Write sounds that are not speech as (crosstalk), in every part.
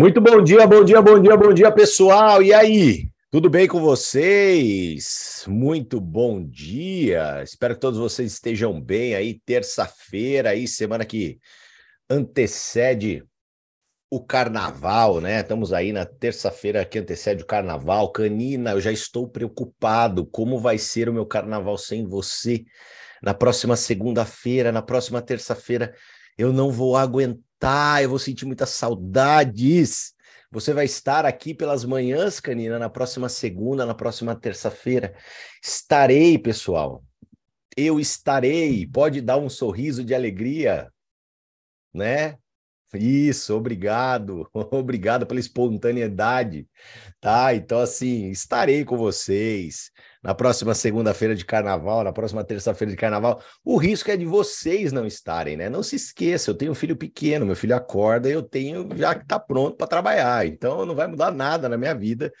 Muito bom dia, bom dia, bom dia, bom dia, pessoal. E aí? Tudo bem com vocês? Muito bom dia. Espero que todos vocês estejam bem aí. Terça-feira, aí, semana que antecede o carnaval, né? Estamos aí na terça-feira que antecede o carnaval. Canina, eu já estou preocupado. Como vai ser o meu carnaval sem você? Na próxima segunda-feira, na próxima terça-feira, eu não vou aguentar, eu vou sentir muitas saudades. Você vai estar aqui pelas manhãs, Canina, na próxima segunda, na próxima terça-feira. Estarei, pessoal. Eu estarei. Pode dar um sorriso de alegria, né? Isso, obrigado, (laughs) obrigado pela espontaneidade, tá? Então, assim, estarei com vocês na próxima segunda-feira de carnaval, na próxima terça-feira de carnaval. O risco é de vocês não estarem, né? Não se esqueça, eu tenho um filho pequeno, meu filho acorda e eu tenho já que tá pronto para trabalhar, então não vai mudar nada na minha vida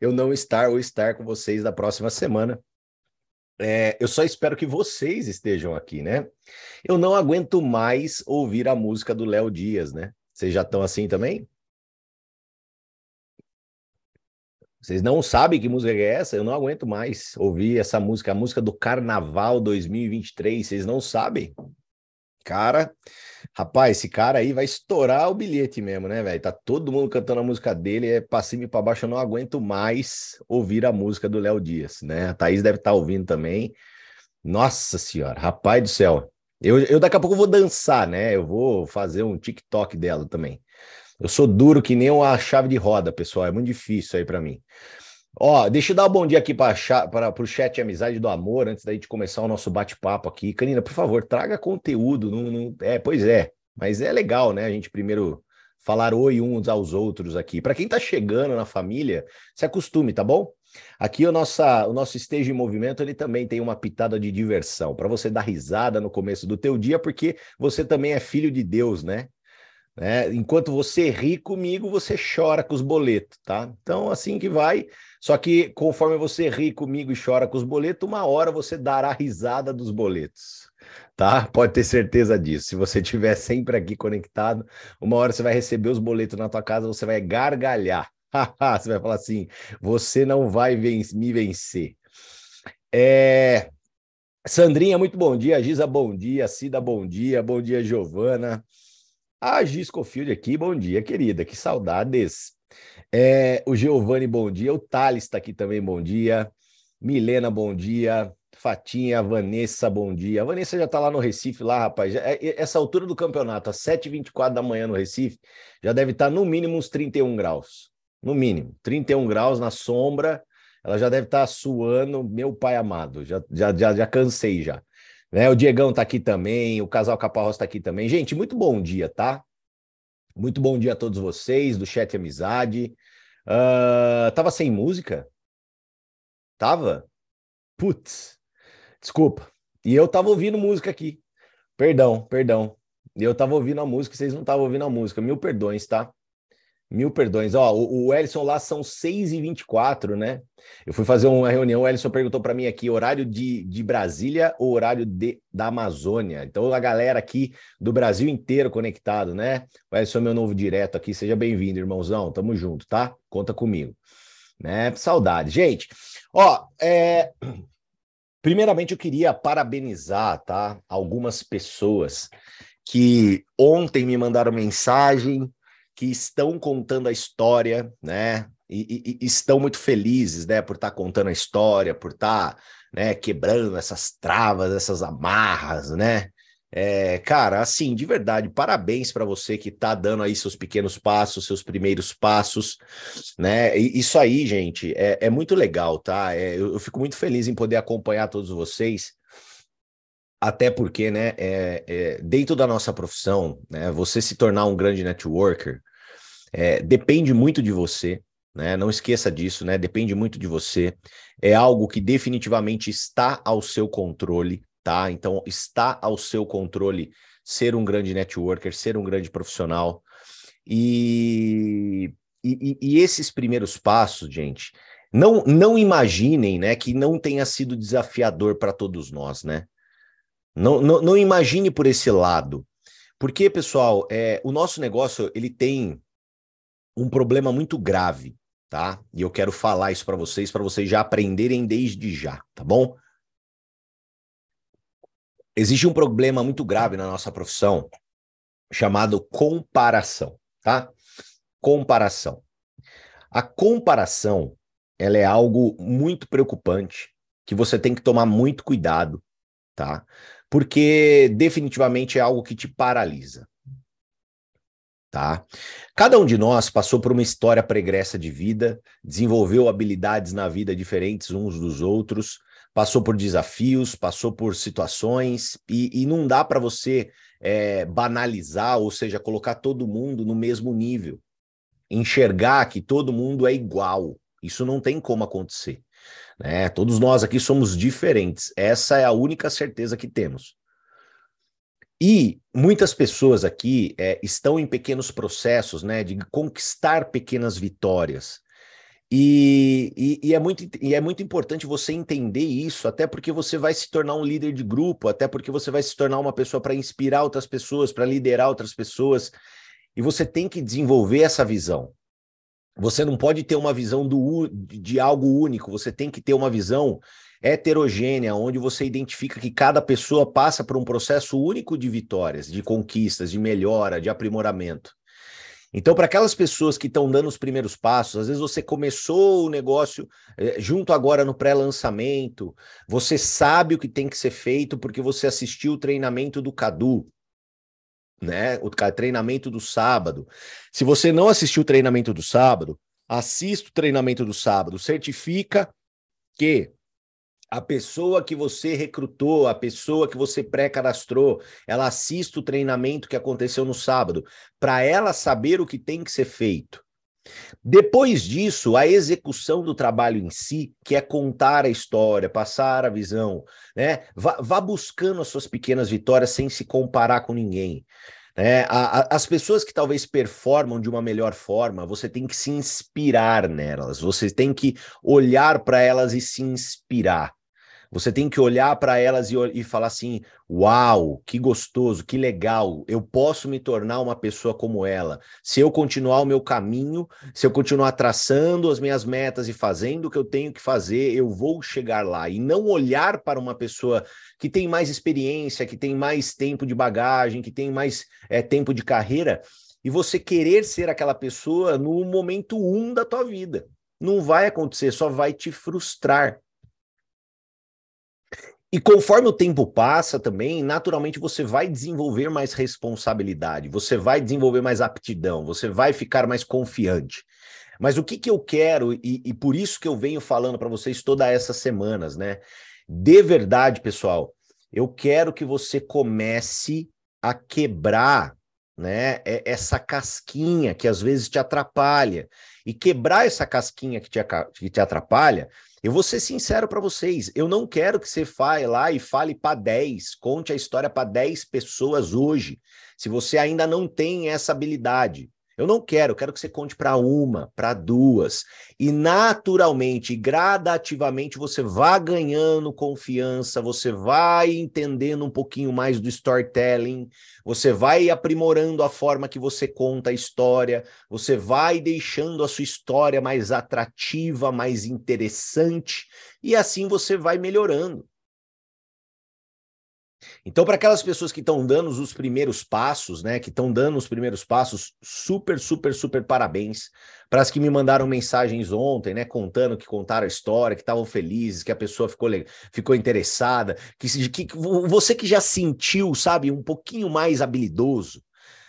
eu não estar ou estar com vocês na próxima semana. É, eu só espero que vocês estejam aqui, né? Eu não aguento mais ouvir a música do Léo Dias, né? Vocês já estão assim também? Vocês não sabem que música é essa? Eu não aguento mais ouvir essa música, a música do Carnaval 2023. Vocês não sabem? Cara, rapaz, esse cara aí vai estourar o bilhete mesmo, né, velho? Tá todo mundo cantando a música dele, é pra cima e pra baixo. Eu não aguento mais ouvir a música do Léo Dias, né? A Thaís deve estar tá ouvindo também. Nossa senhora, rapaz do céu. Eu, eu daqui a pouco vou dançar, né? Eu vou fazer um TikTok dela também. Eu sou duro que nem uma chave de roda, pessoal. É muito difícil aí para mim. Ó, deixa eu dar um bom dia aqui para o chat Amizade do Amor, antes da gente começar o nosso bate-papo aqui. Canina, por favor, traga conteúdo. Não, não... É, pois é, mas é legal, né? A gente primeiro falar oi uns aos outros aqui. Para quem está chegando na família, se acostume, tá bom? Aqui o, nossa, o nosso esteja em movimento, ele também tem uma pitada de diversão, para você dar risada no começo do teu dia, porque você também é filho de Deus, né? Né? Enquanto você ri comigo, você chora com os boletos, tá? Então, assim que vai. Só que conforme você ri comigo e chora com os boletos, uma hora você dará risada dos boletos, tá? Pode ter certeza disso. Se você estiver sempre aqui conectado, uma hora você vai receber os boletos na tua casa, você vai gargalhar. (laughs) você vai falar assim: você não vai ven me vencer. É... Sandrinha, muito bom dia. Giza, bom dia. Cida, bom dia. Bom dia, Giovana. A Gisco Field aqui, bom dia, querida, que saudades. É, o Giovanni, bom dia. O Thales está aqui também, bom dia. Milena, bom dia. Fatinha, Vanessa, bom dia. A Vanessa já está lá no Recife, lá, rapaz. Já, é, essa altura do campeonato, às 7h24 da manhã no Recife, já deve estar tá no mínimo uns 31 graus. No mínimo, 31 graus na sombra. Ela já deve estar tá suando, meu pai amado. Já, já, já, já cansei já. Né? O Diegão tá aqui também, o Casal Caparros tá aqui também. Gente, muito bom dia, tá? Muito bom dia a todos vocês do Chat Amizade. Uh, tava sem música? Tava? Putz, desculpa. E eu tava ouvindo música aqui. Perdão, perdão. Eu tava ouvindo a música, vocês não estavam ouvindo a música. Mil perdões, tá? Mil perdões. Ó, o, o lá são 6h24, né? Eu fui fazer uma reunião, o Ellison perguntou para mim aqui, horário de, de Brasília ou horário de, da Amazônia? Então, a galera aqui do Brasil inteiro conectado, né? O Ellison é meu novo direto aqui, seja bem-vindo, irmãozão. Tamo junto, tá? Conta comigo. Né? Saudade. Gente, ó, é... primeiramente eu queria parabenizar, tá? Algumas pessoas que ontem me mandaram mensagem que estão contando a história, né? E, e, e estão muito felizes, né, por estar tá contando a história, por estar, tá, né, quebrando essas travas, essas amarras, né? É, cara, assim, de verdade, parabéns para você que está dando aí seus pequenos passos, seus primeiros passos, né? E isso aí, gente, é, é muito legal, tá? É, eu, eu, fico muito feliz em poder acompanhar todos vocês até porque, né, é, é, dentro da nossa profissão, né, você se tornar um grande networker é, depende muito de você, né? Não esqueça disso, né? Depende muito de você. É algo que definitivamente está ao seu controle, tá? Então, está ao seu controle ser um grande networker, ser um grande profissional. E, e, e esses primeiros passos, gente, não, não imaginem, né, que não tenha sido desafiador para todos nós, né? Não, não, não imagine por esse lado. Porque, pessoal, é, o nosso negócio ele tem um problema muito grave, tá? E eu quero falar isso para vocês, para vocês já aprenderem desde já, tá bom? Existe um problema muito grave na nossa profissão chamado comparação, tá? Comparação. A comparação, ela é algo muito preocupante que você tem que tomar muito cuidado, tá? Porque definitivamente é algo que te paralisa. Tá? Cada um de nós passou por uma história pregressa de vida, desenvolveu habilidades na vida diferentes uns dos outros, passou por desafios, passou por situações, e, e não dá para você é, banalizar, ou seja, colocar todo mundo no mesmo nível, enxergar que todo mundo é igual. Isso não tem como acontecer. Né? Todos nós aqui somos diferentes. Essa é a única certeza que temos. E muitas pessoas aqui é, estão em pequenos processos né, de conquistar pequenas vitórias. E, e, e, é muito, e é muito importante você entender isso, até porque você vai se tornar um líder de grupo, até porque você vai se tornar uma pessoa para inspirar outras pessoas, para liderar outras pessoas. E você tem que desenvolver essa visão. Você não pode ter uma visão do, de algo único, você tem que ter uma visão heterogênea, onde você identifica que cada pessoa passa por um processo único de vitórias, de conquistas, de melhora, de aprimoramento. Então, para aquelas pessoas que estão dando os primeiros passos, às vezes você começou o negócio eh, junto agora no pré-lançamento, você sabe o que tem que ser feito porque você assistiu o treinamento do Cadu né? O treinamento do sábado. Se você não assistiu o treinamento do sábado, assista o treinamento do sábado. Certifica que a pessoa que você recrutou, a pessoa que você pré-cadastrou, ela assista o treinamento que aconteceu no sábado, para ela saber o que tem que ser feito. Depois disso, a execução do trabalho em si, que é contar a história, passar a visão, né? Vá, vá buscando as suas pequenas vitórias sem se comparar com ninguém. Né? A, a, as pessoas que talvez performam de uma melhor forma, você tem que se inspirar nelas, você tem que olhar para elas e se inspirar. Você tem que olhar para elas e, e falar assim: uau, que gostoso, que legal, eu posso me tornar uma pessoa como ela. Se eu continuar o meu caminho, se eu continuar traçando as minhas metas e fazendo o que eu tenho que fazer, eu vou chegar lá. E não olhar para uma pessoa que tem mais experiência, que tem mais tempo de bagagem, que tem mais é, tempo de carreira, e você querer ser aquela pessoa no momento um da tua vida. Não vai acontecer, só vai te frustrar. E conforme o tempo passa também, naturalmente você vai desenvolver mais responsabilidade, você vai desenvolver mais aptidão, você vai ficar mais confiante. Mas o que, que eu quero, e, e por isso que eu venho falando para vocês todas essas semanas, né? De verdade, pessoal, eu quero que você comece a quebrar né, essa casquinha que às vezes te atrapalha. E quebrar essa casquinha que te, que te atrapalha eu vou ser sincero para vocês, eu não quero que você fale lá e fale para 10, conte a história para 10 pessoas hoje, se você ainda não tem essa habilidade. Eu não quero, eu quero que você conte para uma, para duas. E naturalmente, gradativamente, você vá ganhando confiança, você vai entendendo um pouquinho mais do storytelling, você vai aprimorando a forma que você conta a história, você vai deixando a sua história mais atrativa, mais interessante, e assim você vai melhorando. Então, para aquelas pessoas que estão dando os primeiros passos, né, que estão dando os primeiros passos, super, super, super parabéns. Para as que me mandaram mensagens ontem, né, contando que contaram a história, que estavam felizes, que a pessoa ficou, ficou interessada, que, que você que já sentiu, sabe, um pouquinho mais habilidoso,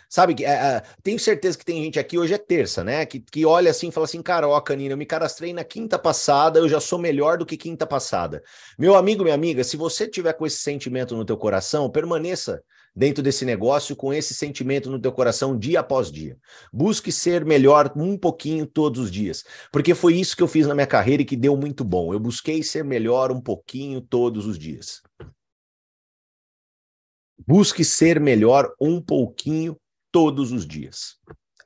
Sabe, é, é, tenho certeza que tem gente aqui, hoje é terça, né? Que, que olha assim e fala assim: cara, ó, Canina, eu me cadastrei na quinta passada, eu já sou melhor do que quinta passada. Meu amigo, minha amiga, se você tiver com esse sentimento no teu coração, permaneça dentro desse negócio com esse sentimento no teu coração dia após dia. Busque ser melhor um pouquinho todos os dias, porque foi isso que eu fiz na minha carreira e que deu muito bom. Eu busquei ser melhor um pouquinho todos os dias. Busque ser melhor um pouquinho todos os dias.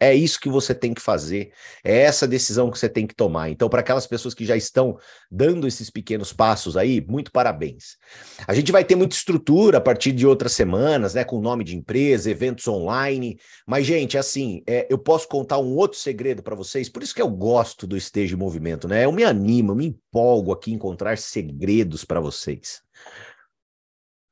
É isso que você tem que fazer, é essa decisão que você tem que tomar. Então, para aquelas pessoas que já estão dando esses pequenos passos aí, muito parabéns. A gente vai ter muita estrutura a partir de outras semanas, né, com nome de empresa, eventos online. Mas, gente, assim, é, eu posso contar um outro segredo para vocês, por isso que eu gosto do Esteja em Movimento, né? Eu me animo, eu me empolgo aqui em encontrar segredos para vocês.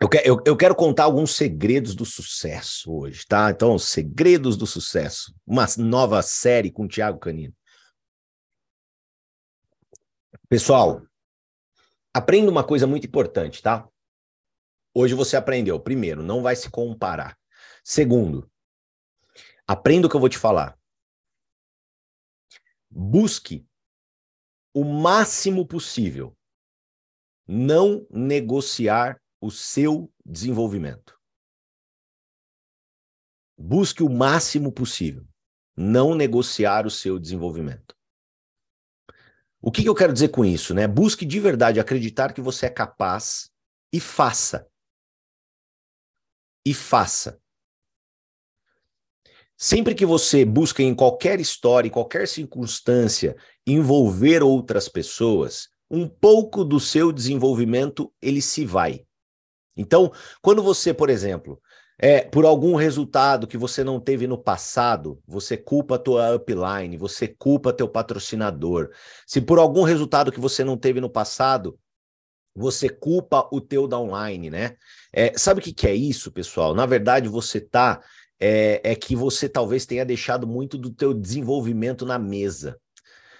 Eu, que, eu, eu, quero contar alguns segredos do sucesso hoje, tá? Então, segredos do sucesso. Uma nova série com o Thiago Canino. Pessoal, aprenda uma coisa muito importante, tá? Hoje você aprendeu. Primeiro, não vai se comparar. Segundo, aprenda o que eu vou te falar. Busque o máximo possível não negociar o seu desenvolvimento. Busque o máximo possível. Não negociar o seu desenvolvimento. O que, que eu quero dizer com isso? Né? Busque de verdade acreditar que você é capaz e faça. E faça. Sempre que você busca em qualquer história, em qualquer circunstância, envolver outras pessoas, um pouco do seu desenvolvimento ele se vai. Então, quando você, por exemplo, é, por algum resultado que você não teve no passado, você culpa a tua upline, você culpa teu patrocinador. Se por algum resultado que você não teve no passado, você culpa o teu downline, né? É, sabe o que, que é isso, pessoal? Na verdade, você tá é, é que você talvez tenha deixado muito do teu desenvolvimento na mesa.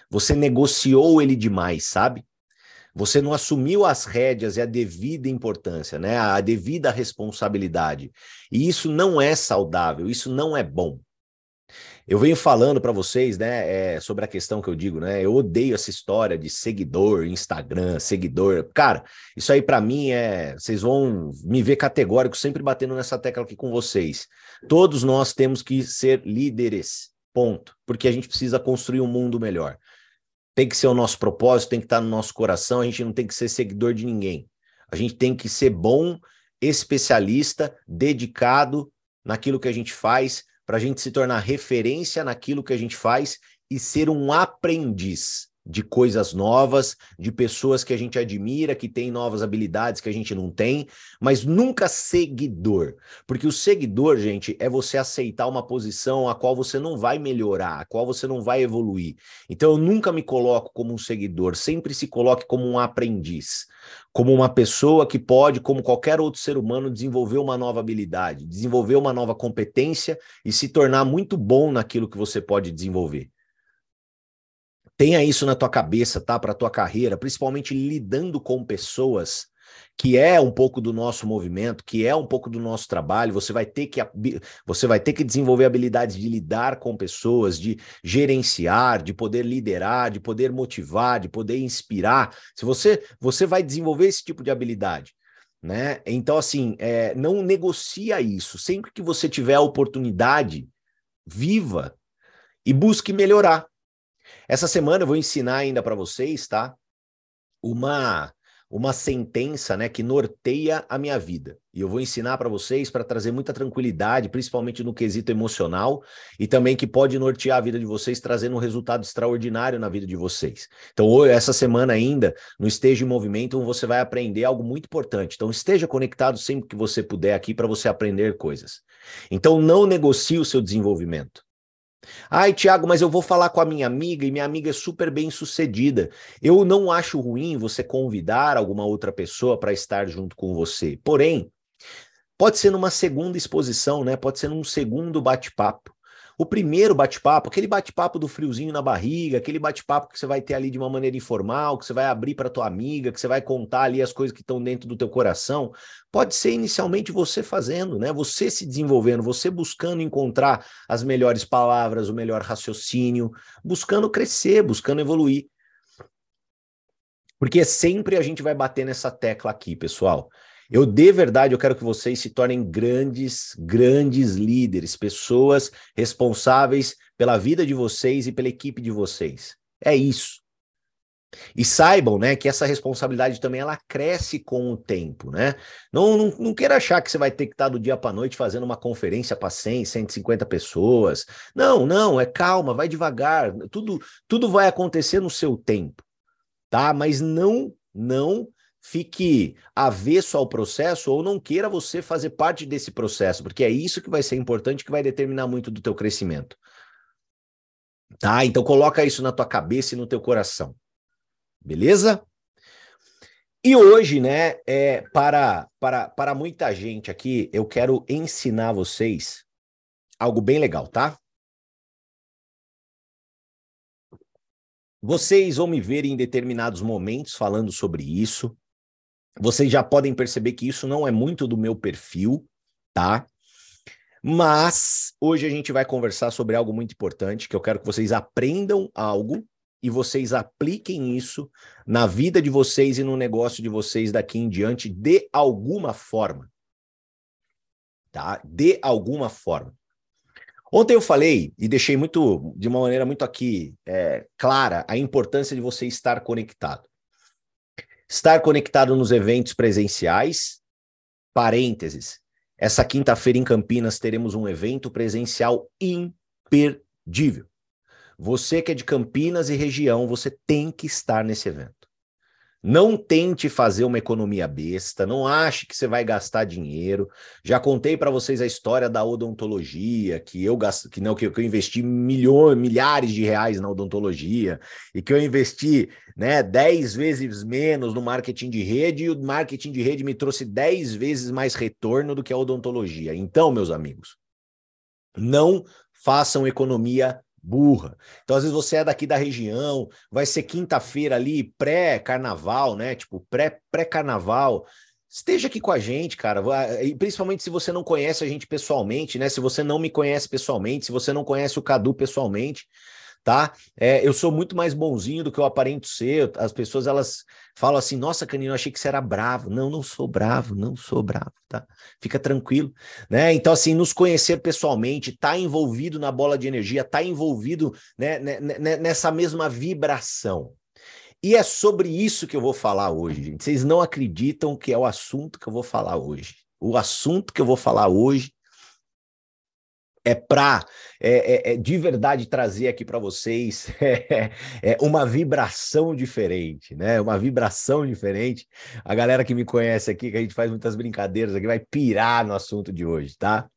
Você negociou ele demais, sabe? Você não assumiu as rédeas e a devida importância, né? A devida responsabilidade. E isso não é saudável, isso não é bom. Eu venho falando para vocês, né, é, sobre a questão que eu digo, né? Eu odeio essa história de seguidor, Instagram, seguidor. Cara, isso aí para mim é, vocês vão me ver categórico sempre batendo nessa tecla aqui com vocês. Todos nós temos que ser líderes. Ponto. Porque a gente precisa construir um mundo melhor tem que ser o nosso propósito, tem que estar no nosso coração, a gente não tem que ser seguidor de ninguém. A gente tem que ser bom, especialista, dedicado naquilo que a gente faz, para a gente se tornar referência naquilo que a gente faz e ser um aprendiz de coisas novas, de pessoas que a gente admira, que tem novas habilidades que a gente não tem, mas nunca seguidor. Porque o seguidor, gente, é você aceitar uma posição a qual você não vai melhorar, a qual você não vai evoluir. Então eu nunca me coloco como um seguidor, sempre se coloque como um aprendiz, como uma pessoa que pode, como qualquer outro ser humano, desenvolver uma nova habilidade, desenvolver uma nova competência e se tornar muito bom naquilo que você pode desenvolver. Tenha isso na tua cabeça, tá? Para tua carreira, principalmente lidando com pessoas, que é um pouco do nosso movimento, que é um pouco do nosso trabalho. Você vai ter que você vai ter que desenvolver habilidades de lidar com pessoas, de gerenciar, de poder liderar, de poder motivar, de poder inspirar. Se você você vai desenvolver esse tipo de habilidade. Né? Então, assim, é, não negocia isso. Sempre que você tiver a oportunidade, viva e busque melhorar. Essa semana eu vou ensinar ainda para vocês, tá? Uma uma sentença, né, que norteia a minha vida. E eu vou ensinar para vocês para trazer muita tranquilidade, principalmente no quesito emocional, e também que pode nortear a vida de vocês, trazendo um resultado extraordinário na vida de vocês. Então, essa semana ainda, no Esteja em Movimento, você vai aprender algo muito importante. Então, esteja conectado sempre que você puder aqui para você aprender coisas. Então, não negocie o seu desenvolvimento. Ai, Tiago, mas eu vou falar com a minha amiga e minha amiga é super bem sucedida. Eu não acho ruim você convidar alguma outra pessoa para estar junto com você. Porém, pode ser numa segunda exposição, né? Pode ser num segundo bate-papo. O primeiro bate-papo, aquele bate-papo do friozinho na barriga, aquele bate-papo que você vai ter ali de uma maneira informal, que você vai abrir para tua amiga, que você vai contar ali as coisas que estão dentro do teu coração, pode ser inicialmente você fazendo, né? Você se desenvolvendo, você buscando encontrar as melhores palavras, o melhor raciocínio, buscando crescer, buscando evoluir. Porque sempre a gente vai bater nessa tecla aqui, pessoal. Eu, de verdade, eu quero que vocês se tornem grandes, grandes líderes, pessoas responsáveis pela vida de vocês e pela equipe de vocês. É isso. E saibam, né, que essa responsabilidade também ela cresce com o tempo, né? Não, não, não queira achar que você vai ter que estar do dia para noite fazendo uma conferência para 100, 150 pessoas. Não, não, é calma, vai devagar. Tudo tudo vai acontecer no seu tempo, tá? Mas não não fique avesso ao processo ou não queira você fazer parte desse processo, porque é isso que vai ser importante, que vai determinar muito do teu crescimento. Tá? Então coloca isso na tua cabeça e no teu coração. Beleza? E hoje, né, é, para, para, para muita gente aqui, eu quero ensinar vocês algo bem legal, tá? Vocês vão me ver em determinados momentos falando sobre isso. Vocês já podem perceber que isso não é muito do meu perfil, tá? Mas hoje a gente vai conversar sobre algo muito importante, que eu quero que vocês aprendam algo e vocês apliquem isso na vida de vocês e no negócio de vocês daqui em diante de alguma forma. Tá? De alguma forma. Ontem eu falei e deixei muito, de uma maneira muito aqui é, clara, a importância de você estar conectado. Estar conectado nos eventos presenciais, parênteses, essa quinta-feira em Campinas teremos um evento presencial imperdível. Você que é de Campinas e região, você tem que estar nesse evento. Não tente fazer uma economia besta, não ache que você vai gastar dinheiro. Já contei para vocês a história da odontologia, que eu gasto, que não que eu, que eu investi milhões, milhares de reais na odontologia e que eu investi, né, 10 vezes menos no marketing de rede e o marketing de rede me trouxe 10 vezes mais retorno do que a odontologia. Então, meus amigos, não façam economia burra. Então, às vezes você é daqui da região, vai ser quinta-feira ali, pré-carnaval, né? Tipo, pré-carnaval. Esteja aqui com a gente, cara. E principalmente se você não conhece a gente pessoalmente, né? Se você não me conhece pessoalmente, se você não conhece o Cadu pessoalmente, tá? É, eu sou muito mais bonzinho do que eu aparento ser. As pessoas elas falam assim: "Nossa, Canino, eu achei que você era bravo". Não, não sou bravo, não sou bravo, tá? Fica tranquilo, né? Então assim, nos conhecer pessoalmente, tá envolvido na bola de energia, tá envolvido, né, né, né, né nessa mesma vibração. E é sobre isso que eu vou falar hoje, gente. Vocês não acreditam que é o assunto que eu vou falar hoje. O assunto que eu vou falar hoje é para é, é, é, de verdade trazer aqui para vocês (laughs) é, é, uma vibração diferente, né? Uma vibração diferente. A galera que me conhece aqui, que a gente faz muitas brincadeiras aqui, vai pirar no assunto de hoje, tá?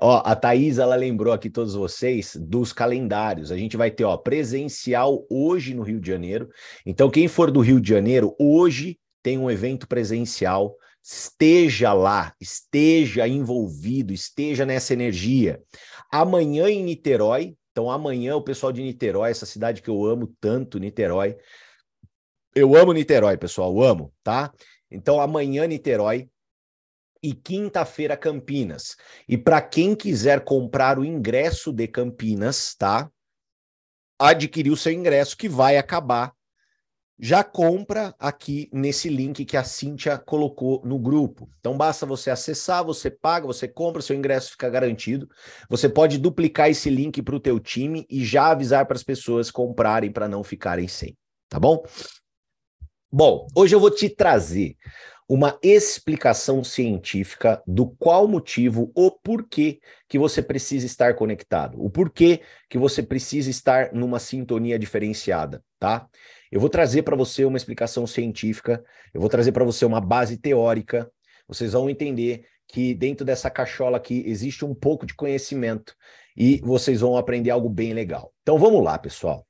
Ó, a Thaís, ela lembrou aqui todos vocês dos calendários. A gente vai ter, ó, presencial hoje no Rio de Janeiro. Então, quem for do Rio de Janeiro, hoje tem um evento presencial esteja lá, esteja envolvido, esteja nessa energia. Amanhã em Niterói, então amanhã o pessoal de Niterói, essa cidade que eu amo tanto, Niterói. Eu amo Niterói, pessoal, amo, tá? Então amanhã Niterói e quinta-feira Campinas. E para quem quiser comprar o ingresso de Campinas, tá? Adquirir o seu ingresso que vai acabar já compra aqui nesse link que a Cíntia colocou no grupo. Então basta você acessar, você paga, você compra, seu ingresso fica garantido. Você pode duplicar esse link para o teu time e já avisar para as pessoas comprarem para não ficarem sem, tá bom? Bom, hoje eu vou te trazer uma explicação científica do qual motivo, o porquê que você precisa estar conectado, o porquê que você precisa estar numa sintonia diferenciada, tá? Eu vou trazer para você uma explicação científica, eu vou trazer para você uma base teórica, vocês vão entender que dentro dessa cachola aqui existe um pouco de conhecimento e vocês vão aprender algo bem legal. Então vamos lá, pessoal.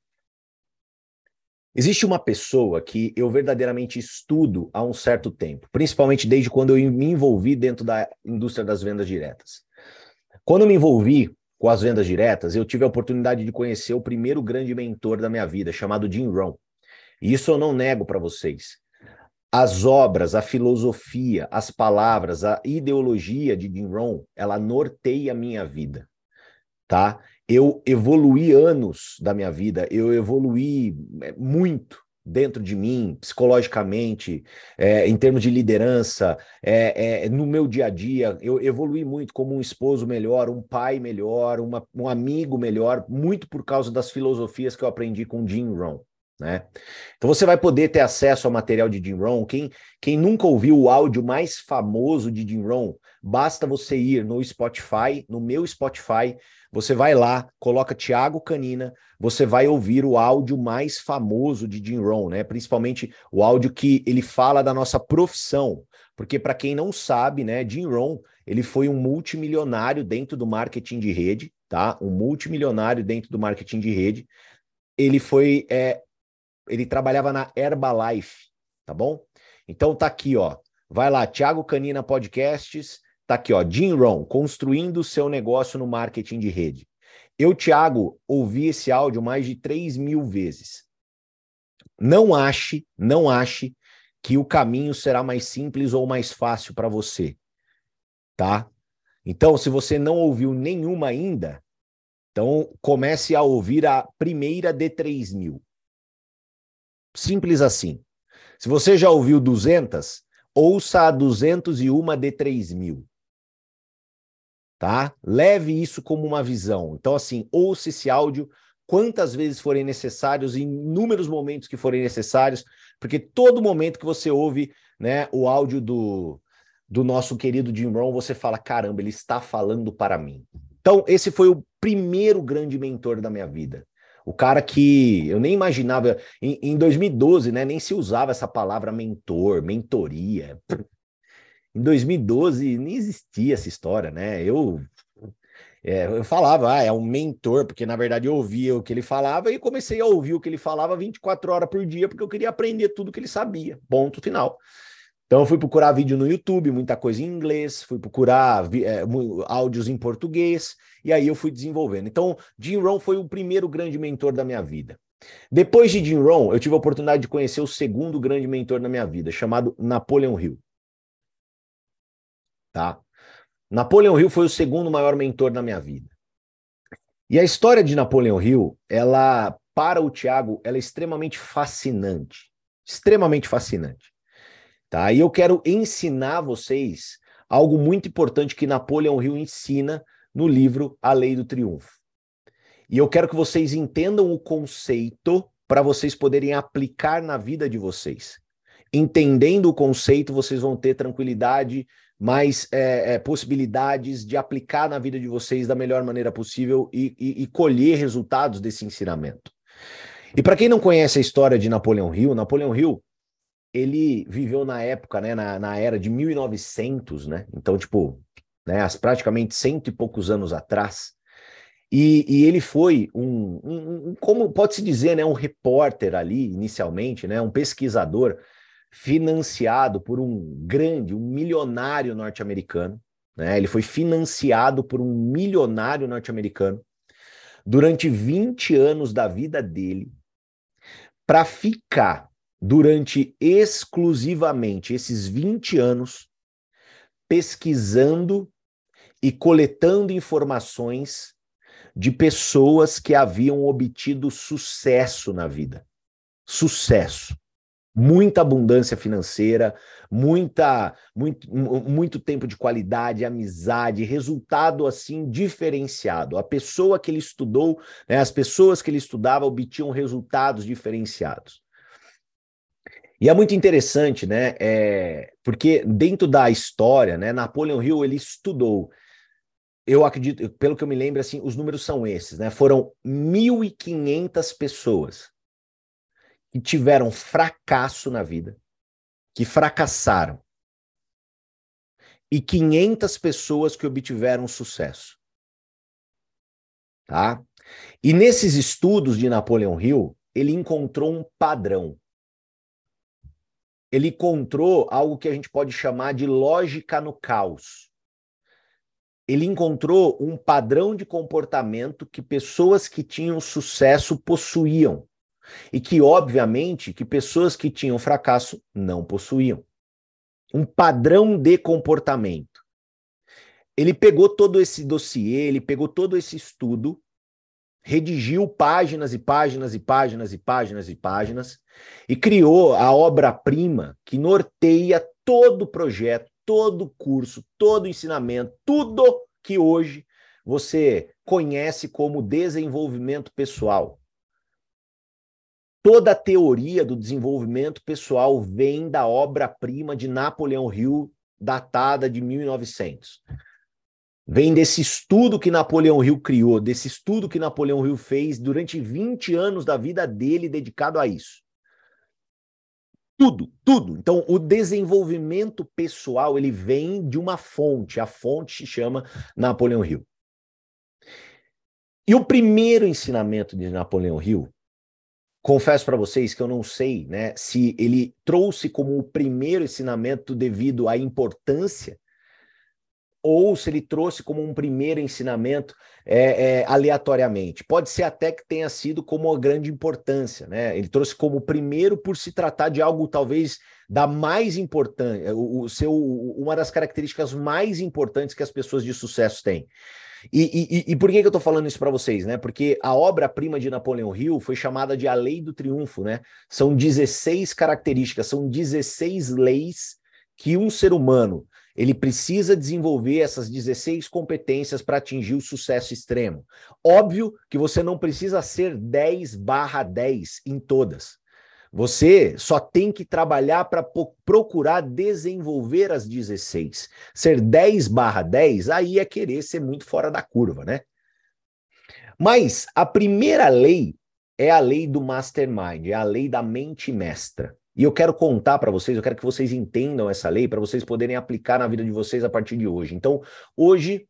Existe uma pessoa que eu verdadeiramente estudo há um certo tempo, principalmente desde quando eu me envolvi dentro da indústria das vendas diretas. Quando eu me envolvi com as vendas diretas, eu tive a oportunidade de conhecer o primeiro grande mentor da minha vida, chamado Jim Rohn. Isso eu não nego para vocês. As obras, a filosofia, as palavras, a ideologia de Jim Rohn, ela norteia a minha vida, tá? eu evoluí anos da minha vida, eu evoluí é, muito dentro de mim, psicologicamente, é, em termos de liderança, é, é, no meu dia a dia, eu evolui muito como um esposo melhor, um pai melhor, uma, um amigo melhor, muito por causa das filosofias que eu aprendi com Jim Rohn, né? Então você vai poder ter acesso ao material de Jim Rohn. Quem, quem nunca ouviu o áudio mais famoso de Jim Rohn, basta você ir no Spotify, no meu Spotify, você vai lá, coloca Tiago Canina, você vai ouvir o áudio mais famoso de Jim Rohn, né? Principalmente o áudio que ele fala da nossa profissão. Porque para quem não sabe, né, Jim Rohn, ele foi um multimilionário dentro do marketing de rede, tá? Um multimilionário dentro do marketing de rede. Ele foi é, ele trabalhava na Herbalife, tá bom? Então tá aqui, ó. Vai lá, Thiago Canina Podcasts, tá aqui, ó, Jim Rohn, construindo seu negócio no marketing de rede. Eu, Thiago, ouvi esse áudio mais de 3 mil vezes. Não ache, não ache que o caminho será mais simples ou mais fácil para você, tá? Então, se você não ouviu nenhuma ainda, então comece a ouvir a primeira de 3 mil. Simples assim. Se você já ouviu 200, ouça a 201 de 3 mil. Tá? Leve isso como uma visão. Então, assim, ouça esse áudio quantas vezes forem necessários, em inúmeros momentos que forem necessários, porque todo momento que você ouve né, o áudio do, do nosso querido Jim Rohn, você fala: caramba, ele está falando para mim. Então, esse foi o primeiro grande mentor da minha vida. O cara que eu nem imaginava. Em, em 2012, né? Nem se usava essa palavra mentor, mentoria. Em 2012 nem existia essa história, né? Eu é, eu falava, ah, é um mentor, porque na verdade eu ouvia o que ele falava e comecei a ouvir o que ele falava 24 horas por dia, porque eu queria aprender tudo que ele sabia. Ponto final. Então eu fui procurar vídeo no YouTube, muita coisa em inglês, fui procurar é, áudios em português, e aí eu fui desenvolvendo. Então, Jim Rohn foi o primeiro grande mentor da minha vida. Depois de Jim Rohn, eu tive a oportunidade de conhecer o segundo grande mentor da minha vida, chamado Napoleon Hill. Tá? Napoleon Hill foi o segundo maior mentor da minha vida. E a história de Napoleon Hill, ela, para o Tiago, ela é extremamente fascinante. Extremamente fascinante. Tá? E eu quero ensinar vocês algo muito importante que Napoleão Hill ensina no livro A Lei do Triunfo. E eu quero que vocês entendam o conceito para vocês poderem aplicar na vida de vocês. Entendendo o conceito, vocês vão ter tranquilidade, mais é, é, possibilidades de aplicar na vida de vocês da melhor maneira possível e, e, e colher resultados desse ensinamento. E para quem não conhece a história de Napoleão Hill, Napoleão Hill ele viveu na época, né, na, na era de 1900, né? Então, tipo, né, praticamente cento e poucos anos atrás. E, e ele foi um, um, um, como pode-se dizer, né, um repórter ali, inicialmente, né, um pesquisador financiado por um grande, um milionário norte-americano. Né? Ele foi financiado por um milionário norte-americano durante 20 anos da vida dele para ficar durante exclusivamente esses 20 anos pesquisando e coletando informações de pessoas que haviam obtido sucesso na vida. Sucesso. Muita abundância financeira, muita muito, muito tempo de qualidade, amizade, resultado assim diferenciado. A pessoa que ele estudou, né, as pessoas que ele estudava obtinham resultados diferenciados. E é muito interessante, né? É, porque dentro da história, né, Napoleon Hill ele estudou. Eu acredito, pelo que eu me lembro, assim, os números são esses, né? Foram 1.500 pessoas que tiveram fracasso na vida, que fracassaram, e 500 pessoas que obtiveram sucesso. Tá? E nesses estudos de Napoleon Hill, ele encontrou um padrão ele encontrou algo que a gente pode chamar de lógica no caos. Ele encontrou um padrão de comportamento que pessoas que tinham sucesso possuíam e que, obviamente, que pessoas que tinham fracasso não possuíam. Um padrão de comportamento. Ele pegou todo esse dossiê, ele pegou todo esse estudo redigiu páginas e páginas e páginas e páginas e páginas e criou a obra-prima que norteia todo o projeto, todo o curso, todo o ensinamento, tudo que hoje você conhece como desenvolvimento pessoal. Toda a teoria do desenvolvimento pessoal vem da obra-prima de Napoleão Hill, datada de 1900. Vem desse estudo que Napoleão Hill criou, desse estudo que Napoleão Hill fez durante 20 anos da vida dele dedicado a isso. Tudo, tudo. Então, o desenvolvimento pessoal, ele vem de uma fonte. A fonte se chama Napoleão Hill. E o primeiro ensinamento de Napoleão Hill confesso para vocês que eu não sei né, se ele trouxe como o primeiro ensinamento devido à importância ou se ele trouxe como um primeiro ensinamento é, é, aleatoriamente. Pode ser até que tenha sido como uma grande importância, né? Ele trouxe como primeiro por se tratar de algo talvez da mais importante, o, o seu, uma das características mais importantes que as pessoas de sucesso têm. E, e, e, por que, que eu estou falando isso para vocês, né? Porque a obra-prima de Napoleão Hill foi chamada de a Lei do Triunfo, né? São 16 características, são 16 leis que um ser humano ele precisa desenvolver essas 16 competências para atingir o sucesso extremo. Óbvio que você não precisa ser 10 barra 10 em todas. Você só tem que trabalhar para procurar desenvolver as 16. Ser 10 barra 10, aí é querer ser muito fora da curva, né? Mas a primeira lei é a lei do mastermind, é a lei da mente mestra. E eu quero contar para vocês, eu quero que vocês entendam essa lei para vocês poderem aplicar na vida de vocês a partir de hoje. Então, hoje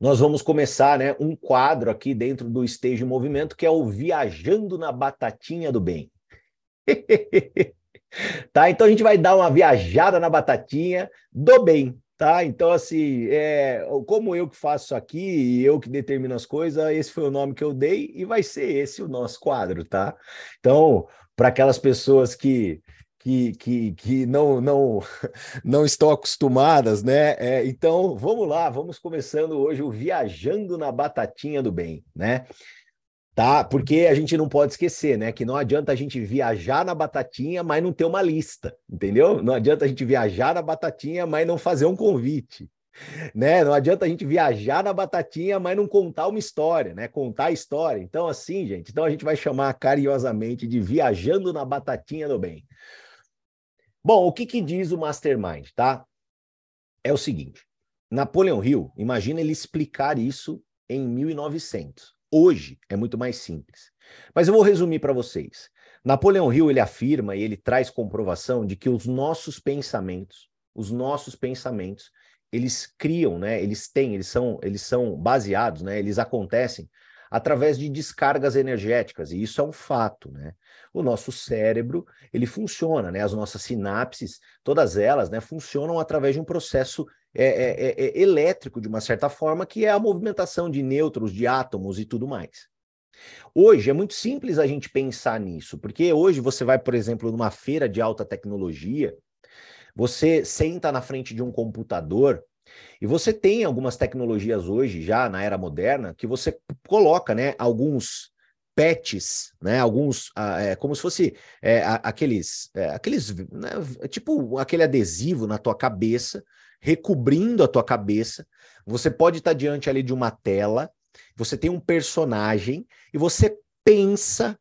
nós vamos começar, né, um quadro aqui dentro do Stage Movimento que é o Viajando na Batatinha do Bem. (laughs) tá? Então a gente vai dar uma viajada na batatinha do bem, tá? Então, assim, é, como eu que faço aqui e eu que determino as coisas, esse foi o nome que eu dei e vai ser esse o nosso quadro, tá? Então, para aquelas pessoas que que, que, que não, não, (laughs) não estão acostumadas, né? É, então, vamos lá, vamos começando hoje o Viajando na Batatinha do Bem, né? Tá? Porque a gente não pode esquecer, né? Que não adianta a gente viajar na batatinha, mas não ter uma lista, entendeu? Não adianta a gente viajar na batatinha, mas não fazer um convite. Né? Não adianta a gente viajar na batatinha, mas não contar uma história, né? Contar a história. Então, assim, gente, então a gente vai chamar carinhosamente de viajando na batatinha do bem. Bom, o que, que diz o Mastermind, tá? É o seguinte: Napoleão Hill, imagina ele explicar isso em 1900. Hoje é muito mais simples. Mas eu vou resumir para vocês. Napoleão Hill ele afirma e ele traz comprovação de que os nossos pensamentos, os nossos pensamentos, eles criam, né? Eles têm, eles são, eles são baseados, né? Eles acontecem através de descargas energéticas, e isso é um fato, né? O nosso cérebro, ele funciona, né? As nossas sinapses, todas elas, né, funcionam através de um processo é, é, é, é, elétrico, de uma certa forma, que é a movimentação de nêutrons, de átomos e tudo mais. Hoje é muito simples a gente pensar nisso, porque hoje você vai, por exemplo, numa feira de alta tecnologia, você senta na frente de um computador e você tem algumas tecnologias hoje, já na era moderna, que você coloca né, alguns patches, né, alguns, ah, é, como se fosse é, aqueles, é, aqueles né, tipo aquele adesivo na tua cabeça, recobrindo a tua cabeça. Você pode estar diante ali de uma tela, você tem um personagem e você pensa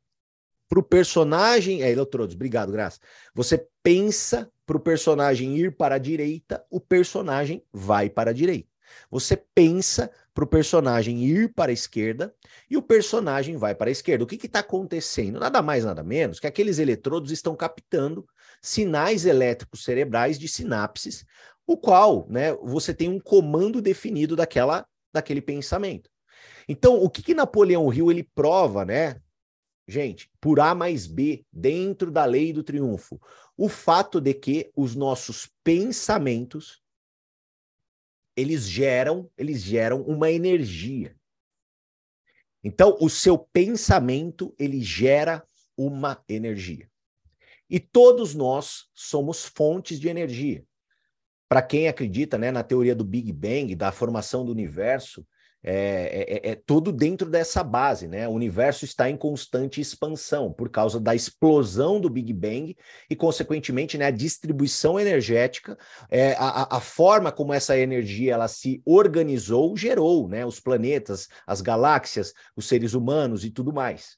para o personagem. É, Eletrodos, obrigado, Graça. Você pensa para o personagem ir para a direita, o personagem vai para a direita. Você pensa para o personagem ir para a esquerda e o personagem vai para a esquerda. O que está acontecendo? Nada mais, nada menos que aqueles eletrodos estão captando sinais elétricos cerebrais de sinapses o qual, né, você tem um comando definido daquela, daquele pensamento. Então, o que, que Napoleão Hill ele prova, né? Gente, por A mais B, dentro da lei do triunfo, o fato de que os nossos pensamentos eles geram, eles geram uma energia. Então, o seu pensamento, ele gera uma energia. E todos nós somos fontes de energia para quem acredita né, na teoria do Big Bang, da formação do universo, é, é, é, tudo dentro dessa base, né? O universo está em constante expansão por causa da explosão do Big Bang e, consequentemente, né, a distribuição energética, é, a, a, forma como essa energia ela se organizou, gerou né, os planetas, as galáxias, os seres humanos e tudo mais.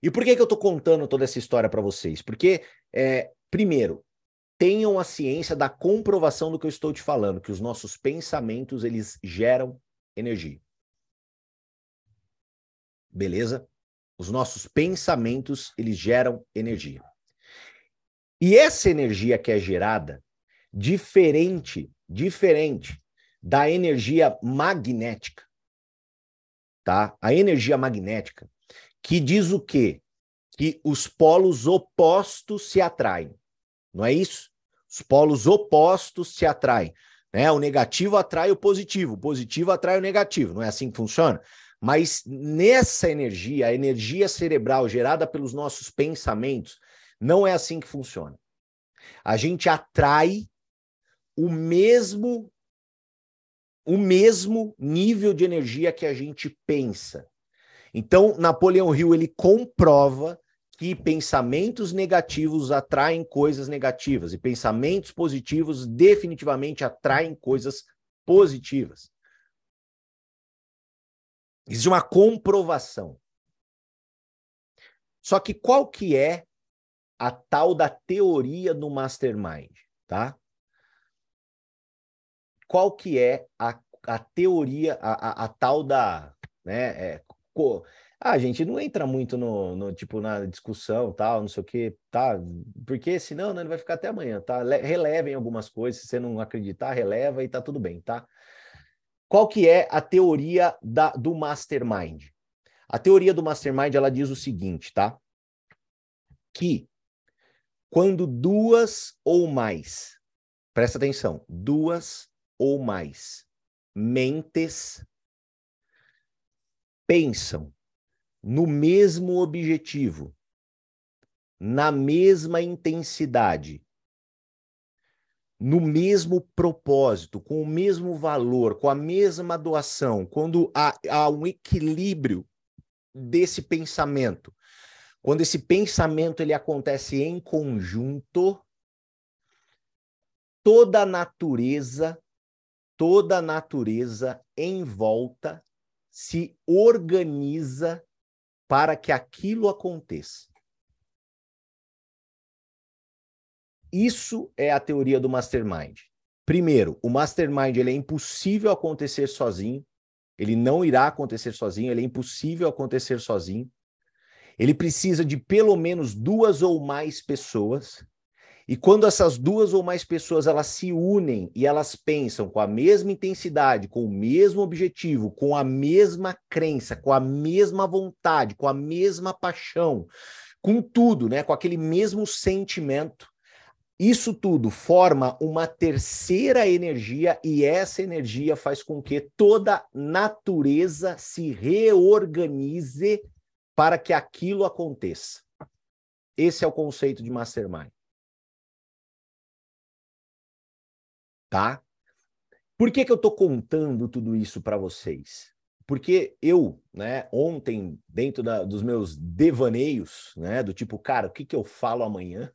E por que, que eu estou contando toda essa história para vocês? Porque, é, primeiro, tenham a ciência da comprovação do que eu estou te falando, que os nossos pensamentos eles geram energia. Beleza? Os nossos pensamentos eles geram energia. E essa energia que é gerada, diferente, diferente da energia magnética, tá? A energia magnética que diz o quê? Que os polos opostos se atraem. Não é isso? Os polos opostos se atraem. Né? O negativo atrai o positivo, o positivo atrai o negativo. Não é assim que funciona? Mas nessa energia, a energia cerebral gerada pelos nossos pensamentos, não é assim que funciona. A gente atrai o mesmo o mesmo nível de energia que a gente pensa. Então, Napoleão Hill ele comprova que pensamentos negativos atraem coisas negativas e pensamentos positivos definitivamente atraem coisas positivas. Existe uma comprovação. Só que qual que é a tal da teoria do mastermind, tá? Qual que é a, a teoria, a, a, a tal da, né, é, co, ah, gente, não entra muito no, no, tipo na discussão, tal, não sei o que, tá? Porque senão né, ele vai ficar até amanhã, tá? Relevem algumas coisas, se você não acreditar, releva e tá tudo bem, tá? Qual que é a teoria da, do mastermind? A teoria do mastermind, ela diz o seguinte, tá? Que quando duas ou mais, presta atenção, duas ou mais mentes pensam no mesmo objetivo, na mesma intensidade, no mesmo propósito, com o mesmo valor, com a mesma doação, quando há, há um equilíbrio desse pensamento, quando esse pensamento ele acontece em conjunto, toda a natureza, toda a natureza em volta se organiza para que aquilo aconteça. Isso é a teoria do mastermind. Primeiro, o mastermind ele é impossível acontecer sozinho. Ele não irá acontecer sozinho, ele é impossível acontecer sozinho. Ele precisa de pelo menos duas ou mais pessoas. E quando essas duas ou mais pessoas elas se unem e elas pensam com a mesma intensidade, com o mesmo objetivo, com a mesma crença, com a mesma vontade, com a mesma paixão, com tudo, né, com aquele mesmo sentimento, isso tudo forma uma terceira energia e essa energia faz com que toda natureza se reorganize para que aquilo aconteça. Esse é o conceito de mastermind. Tá? Por que, que eu estou contando tudo isso para vocês? Porque eu, né, ontem, dentro da, dos meus devaneios, né, do tipo, cara, o que, que eu falo amanhã?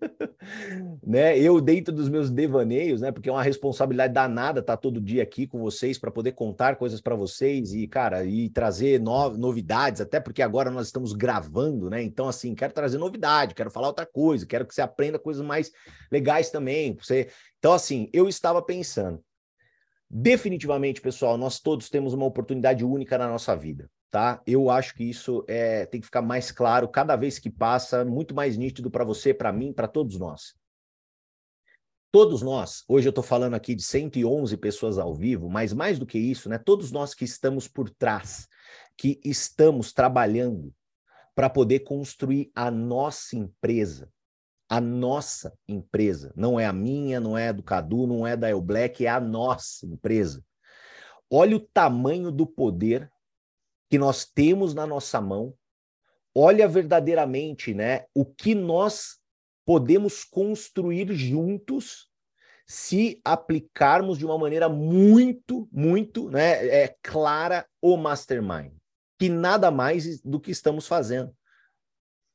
(laughs) né? Eu dentro dos meus devaneios, né? Porque é uma responsabilidade danada estar todo dia aqui com vocês para poder contar coisas para vocês e, cara, e trazer no, novidades, até porque agora nós estamos gravando, né? Então, assim, quero trazer novidade, quero falar outra coisa, quero que você aprenda coisas mais legais também. Você... Então, assim, eu estava pensando, definitivamente, pessoal, nós todos temos uma oportunidade única na nossa vida tá? Eu acho que isso é, tem que ficar mais claro cada vez que passa, muito mais nítido para você, para mim, para todos nós. Todos nós, hoje eu estou falando aqui de 111 pessoas ao vivo, mas mais do que isso, né? Todos nós que estamos por trás, que estamos trabalhando para poder construir a nossa empresa, a nossa empresa. Não é a minha, não é do Cadu, não é da El Black, é a nossa empresa. Olha o tamanho do poder que nós temos na nossa mão, olha verdadeiramente, né, o que nós podemos construir juntos se aplicarmos de uma maneira muito, muito, né, é, clara o mastermind, que nada mais do que estamos fazendo.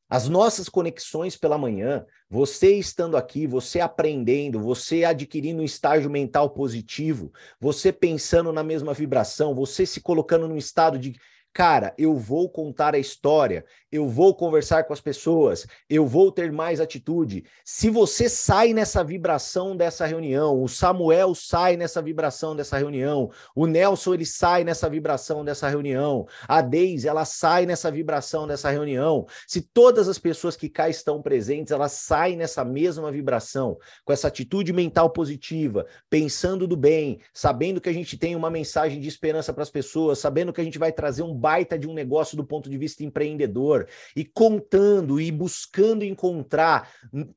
As nossas conexões pela manhã, você estando aqui, você aprendendo, você adquirindo um estágio mental positivo, você pensando na mesma vibração, você se colocando num estado de cara, eu vou contar a história, eu vou conversar com as pessoas, eu vou ter mais atitude. Se você sai nessa vibração dessa reunião, o Samuel sai nessa vibração dessa reunião, o Nelson ele sai nessa vibração dessa reunião, a Deise ela sai nessa vibração dessa reunião. Se todas as pessoas que cá estão presentes, elas saem nessa mesma vibração, com essa atitude mental positiva, pensando do bem, sabendo que a gente tem uma mensagem de esperança para as pessoas, sabendo que a gente vai trazer um baita de um negócio do ponto de vista empreendedor e contando e buscando encontrar.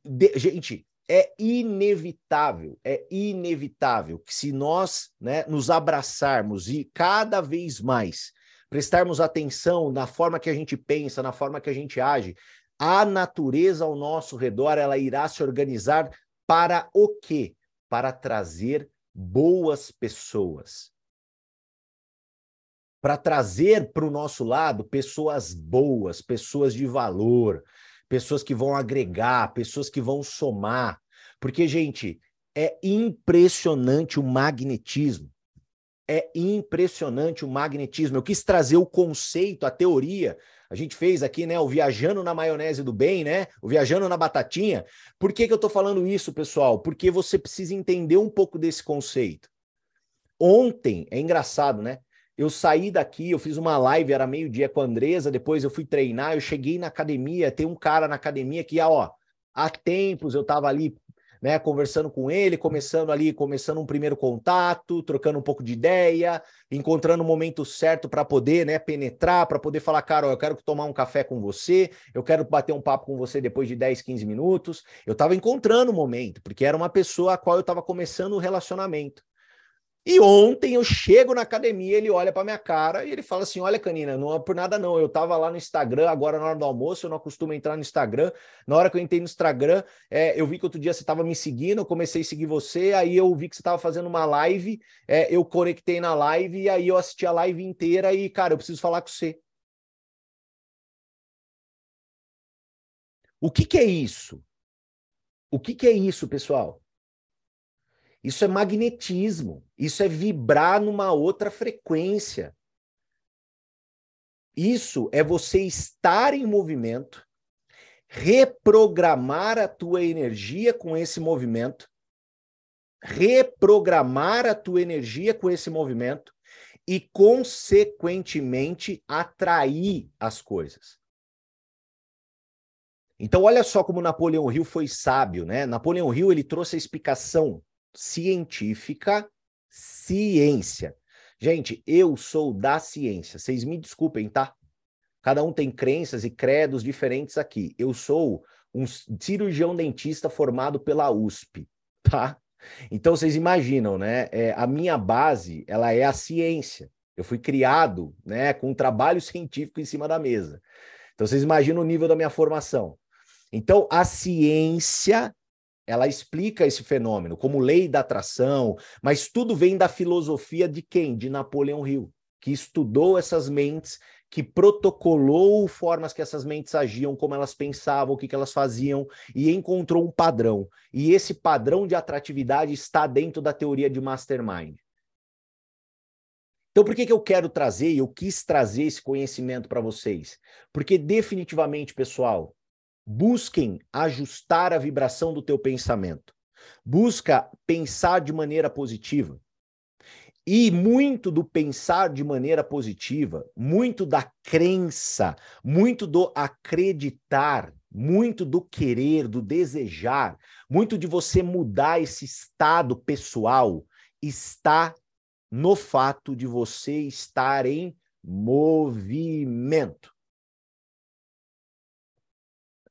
De... Gente, é inevitável, é inevitável que se nós né, nos abraçarmos e cada vez mais prestarmos atenção na forma que a gente pensa, na forma que a gente age, a natureza ao nosso redor ela irá se organizar para o quê? Para trazer boas pessoas para trazer para o nosso lado pessoas boas, pessoas de valor, pessoas que vão agregar, pessoas que vão somar. Porque, gente, é impressionante o magnetismo. É impressionante o magnetismo. Eu quis trazer o conceito, a teoria. A gente fez aqui, né, o viajando na maionese do bem, né? O viajando na batatinha. Por que, que eu estou falando isso, pessoal? Porque você precisa entender um pouco desse conceito. Ontem, é engraçado, né? Eu saí daqui, eu fiz uma live, era meio-dia com a Andresa, depois eu fui treinar, eu cheguei na academia, tem um cara na academia que, ó, há tempos eu tava ali, né, conversando com ele, começando ali, começando um primeiro contato, trocando um pouco de ideia, encontrando o momento certo para poder, né, penetrar, para poder falar, cara, ó, eu quero tomar um café com você, eu quero bater um papo com você depois de 10, 15 minutos. Eu tava encontrando o momento, porque era uma pessoa a qual eu tava começando o relacionamento. E ontem eu chego na academia, ele olha para minha cara e ele fala assim: Olha, Canina, não é por nada não. Eu tava lá no Instagram, agora na hora do almoço, eu não costumo entrar no Instagram. Na hora que eu entrei no Instagram, é, eu vi que outro dia você estava me seguindo, eu comecei a seguir você, aí eu vi que você estava fazendo uma live, é, eu conectei na live e aí eu assisti a live inteira e, cara, eu preciso falar com você. O que, que é isso? O que, que é isso, pessoal? Isso é magnetismo. Isso é vibrar numa outra frequência. Isso é você estar em movimento, reprogramar a tua energia com esse movimento, reprogramar a tua energia com esse movimento e, consequentemente, atrair as coisas. Então, olha só como Napoleão Hill foi sábio, né? Napoleão Hill ele trouxe a explicação científica, ciência. Gente, eu sou da ciência. Vocês me desculpem, tá? Cada um tem crenças e credos diferentes aqui. Eu sou um cirurgião dentista formado pela USP, tá? Então vocês imaginam, né? É, a minha base, ela é a ciência. Eu fui criado, né, com um trabalho (laughs) científico em cima da mesa. Então vocês imaginam o nível da minha formação. Então a ciência ela explica esse fenômeno como lei da atração, mas tudo vem da filosofia de quem? De Napoleão Hill, que estudou essas mentes, que protocolou formas que essas mentes agiam, como elas pensavam, o que, que elas faziam, e encontrou um padrão. E esse padrão de atratividade está dentro da teoria de mastermind. Então, por que, que eu quero trazer, eu quis trazer esse conhecimento para vocês? Porque definitivamente, pessoal, Busquem ajustar a vibração do teu pensamento. Busca pensar de maneira positiva. E muito do pensar de maneira positiva, muito da crença, muito do acreditar, muito do querer, do desejar, muito de você mudar esse estado pessoal está no fato de você estar em movimento.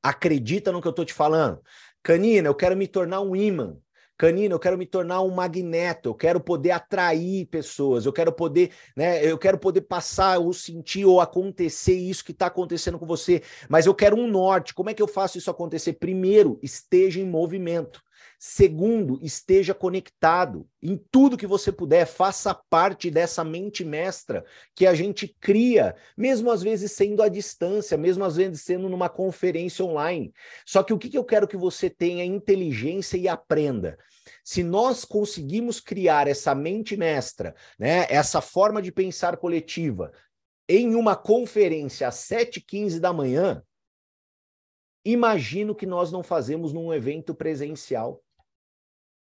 Acredita no que eu estou te falando. Canina, eu quero me tornar um imã. Canina, eu quero me tornar um magneto, eu quero poder atrair pessoas, eu quero poder, né, eu quero poder passar ou sentir ou acontecer isso que está acontecendo com você, mas eu quero um norte. Como é que eu faço isso acontecer? Primeiro, esteja em movimento. Segundo, esteja conectado em tudo que você puder, faça parte dessa mente mestra que a gente cria, mesmo às vezes sendo à distância, mesmo às vezes sendo numa conferência online. Só que o que eu quero que você tenha inteligência e aprenda. Se nós conseguimos criar essa mente mestra, né, essa forma de pensar coletiva, em uma conferência às 7h15 da manhã, imagino que nós não fazemos num evento presencial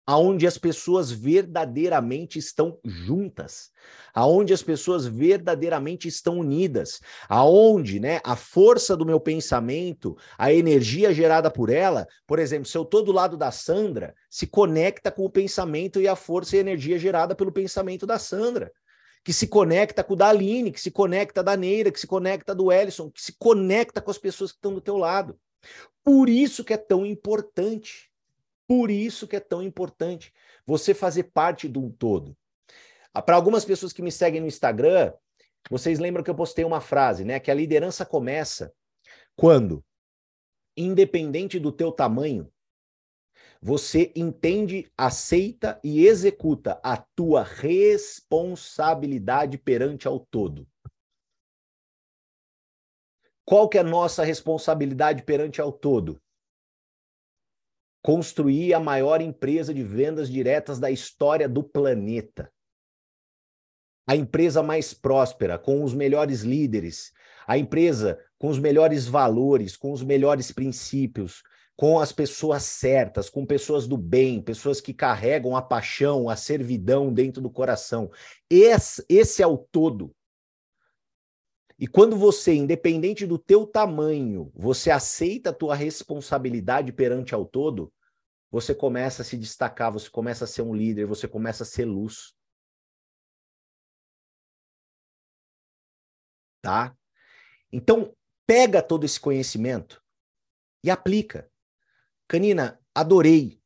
aonde as pessoas verdadeiramente estão juntas, aonde as pessoas verdadeiramente estão unidas, aonde, né, a força do meu pensamento, a energia gerada por ela, por exemplo, se eu estou do lado da Sandra, se conecta com o pensamento e a força e a energia gerada pelo pensamento da Sandra, que se conecta com o da Aline, que se conecta da Neira, que se conecta do Ellison, que se conecta com as pessoas que estão do teu lado. Por isso que é tão importante por isso que é tão importante você fazer parte de um todo. Ah, Para algumas pessoas que me seguem no Instagram, vocês lembram que eu postei uma frase, né? Que a liderança começa quando, independente do teu tamanho, você entende, aceita e executa a tua responsabilidade perante ao todo. Qual que é a nossa responsabilidade perante ao todo? Construir a maior empresa de vendas diretas da história do planeta. A empresa mais próspera, com os melhores líderes, a empresa com os melhores valores, com os melhores princípios, com as pessoas certas, com pessoas do bem, pessoas que carregam a paixão, a servidão dentro do coração. Esse, esse é o todo. E quando você, independente do teu tamanho, você aceita a tua responsabilidade perante ao todo, você começa a se destacar, você começa a ser um líder, você começa a ser luz. Tá? Então, pega todo esse conhecimento e aplica. Canina, adorei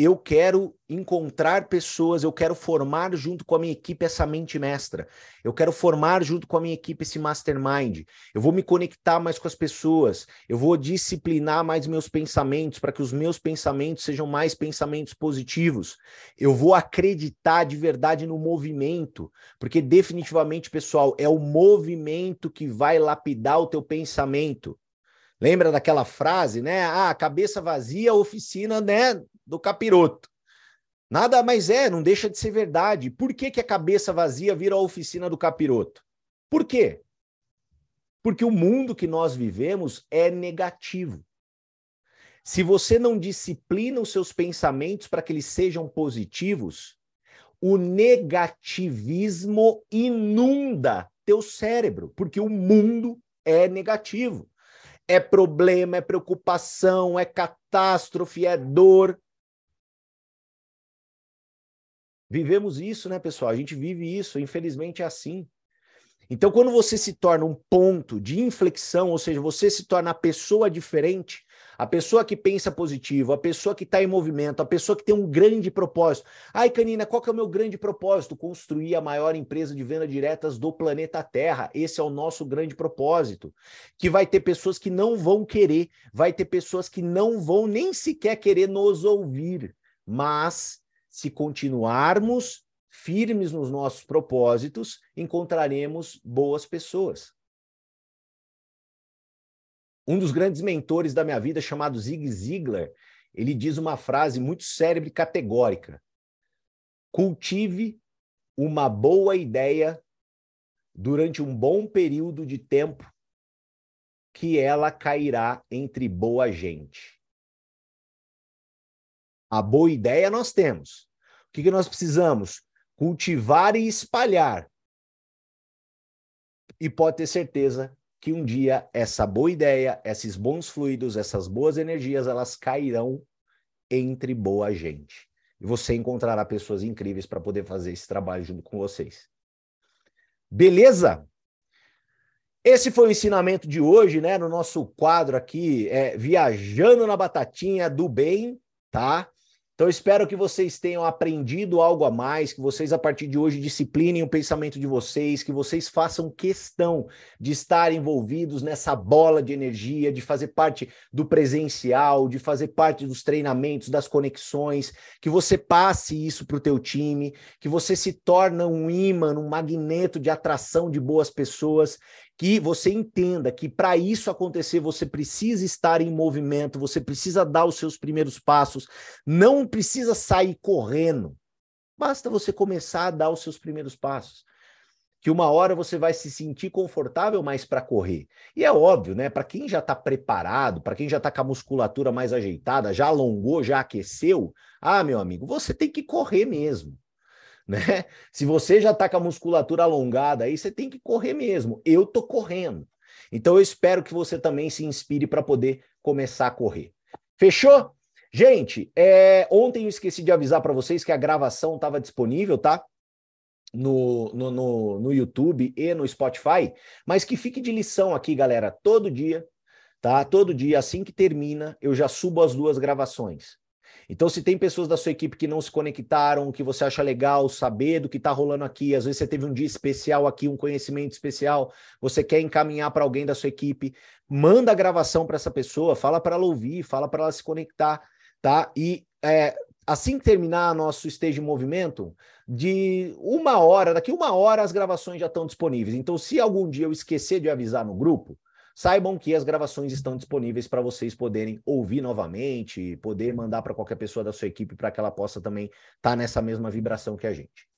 eu quero encontrar pessoas, eu quero formar junto com a minha equipe essa mente mestra. Eu quero formar junto com a minha equipe esse mastermind. Eu vou me conectar mais com as pessoas. Eu vou disciplinar mais meus pensamentos para que os meus pensamentos sejam mais pensamentos positivos. Eu vou acreditar de verdade no movimento, porque definitivamente, pessoal, é o movimento que vai lapidar o teu pensamento. Lembra daquela frase, né? Ah, cabeça vazia, oficina, né? Do capiroto. Nada mais é, não deixa de ser verdade. Por que, que a cabeça vazia vira a oficina do capiroto? Por quê? Porque o mundo que nós vivemos é negativo. Se você não disciplina os seus pensamentos para que eles sejam positivos, o negativismo inunda teu cérebro, porque o mundo é negativo. É problema, é preocupação, é catástrofe, é dor. Vivemos isso, né, pessoal? A gente vive isso, infelizmente é assim. Então, quando você se torna um ponto de inflexão, ou seja, você se torna a pessoa diferente, a pessoa que pensa positivo, a pessoa que está em movimento, a pessoa que tem um grande propósito. Ai, Canina, qual que é o meu grande propósito? Construir a maior empresa de venda diretas do planeta Terra. Esse é o nosso grande propósito. Que vai ter pessoas que não vão querer, vai ter pessoas que não vão nem sequer querer nos ouvir, mas se continuarmos firmes nos nossos propósitos, encontraremos boas pessoas. Um dos grandes mentores da minha vida, chamado Zig Ziglar, ele diz uma frase muito célebre e categórica: cultive uma boa ideia durante um bom período de tempo, que ela cairá entre boa gente. A boa ideia nós temos. Que, que nós precisamos? Cultivar e espalhar. E pode ter certeza que um dia essa boa ideia, esses bons fluidos, essas boas energias, elas cairão entre boa gente. E você encontrará pessoas incríveis para poder fazer esse trabalho junto com vocês. Beleza? Esse foi o ensinamento de hoje, né? No nosso quadro aqui, é, Viajando na Batatinha do Bem, tá? Então, espero que vocês tenham aprendido algo a mais, que vocês, a partir de hoje, disciplinem o pensamento de vocês, que vocês façam questão de estar envolvidos nessa bola de energia, de fazer parte do presencial, de fazer parte dos treinamentos, das conexões, que você passe isso para o teu time, que você se torne um imã, um magneto de atração de boas pessoas que você entenda que para isso acontecer você precisa estar em movimento, você precisa dar os seus primeiros passos, não precisa sair correndo. Basta você começar a dar os seus primeiros passos. Que uma hora você vai se sentir confortável mais para correr. E é óbvio, né? Para quem já está preparado, para quem já está com a musculatura mais ajeitada, já alongou, já aqueceu, ah, meu amigo, você tem que correr mesmo. Né? (laughs) Se você já está com a musculatura alongada aí, você tem que correr mesmo. Eu tô correndo. Então eu espero que você também se inspire para poder começar a correr. Fechou? Gente, é... ontem eu esqueci de avisar para vocês que a gravação estava disponível, tá? No, no, no, no YouTube e no Spotify, mas que fique de lição aqui, galera. Todo dia, tá? Todo dia, assim que termina, eu já subo as duas gravações. Então, se tem pessoas da sua equipe que não se conectaram, que você acha legal saber do que está rolando aqui, às vezes você teve um dia especial aqui, um conhecimento especial, você quer encaminhar para alguém da sua equipe, manda a gravação para essa pessoa, fala para ela ouvir, fala para ela se conectar, tá? E é, assim que terminar nosso stage movimento, de uma hora, daqui uma hora as gravações já estão disponíveis. Então, se algum dia eu esquecer de avisar no grupo, saibam que as gravações estão disponíveis para vocês poderem ouvir novamente, poder mandar para qualquer pessoa da sua equipe para que ela possa também estar tá nessa mesma vibração que a gente.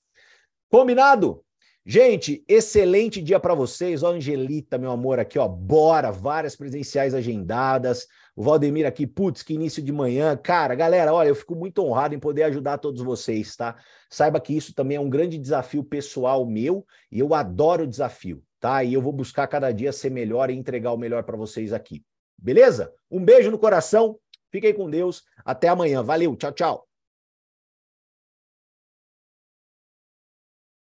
Combinado? Gente, excelente dia para vocês. Ó, Angelita, meu amor, aqui, ó, bora, várias presenciais agendadas. O Valdemir aqui, putz, que início de manhã. Cara, galera, olha, eu fico muito honrado em poder ajudar todos vocês, tá? Saiba que isso também é um grande desafio pessoal meu e eu adoro o desafio tá? E eu vou buscar cada dia ser melhor e entregar o melhor para vocês aqui. Beleza? Um beijo no coração. Fiquem com Deus. Até amanhã. Valeu. Tchau, tchau.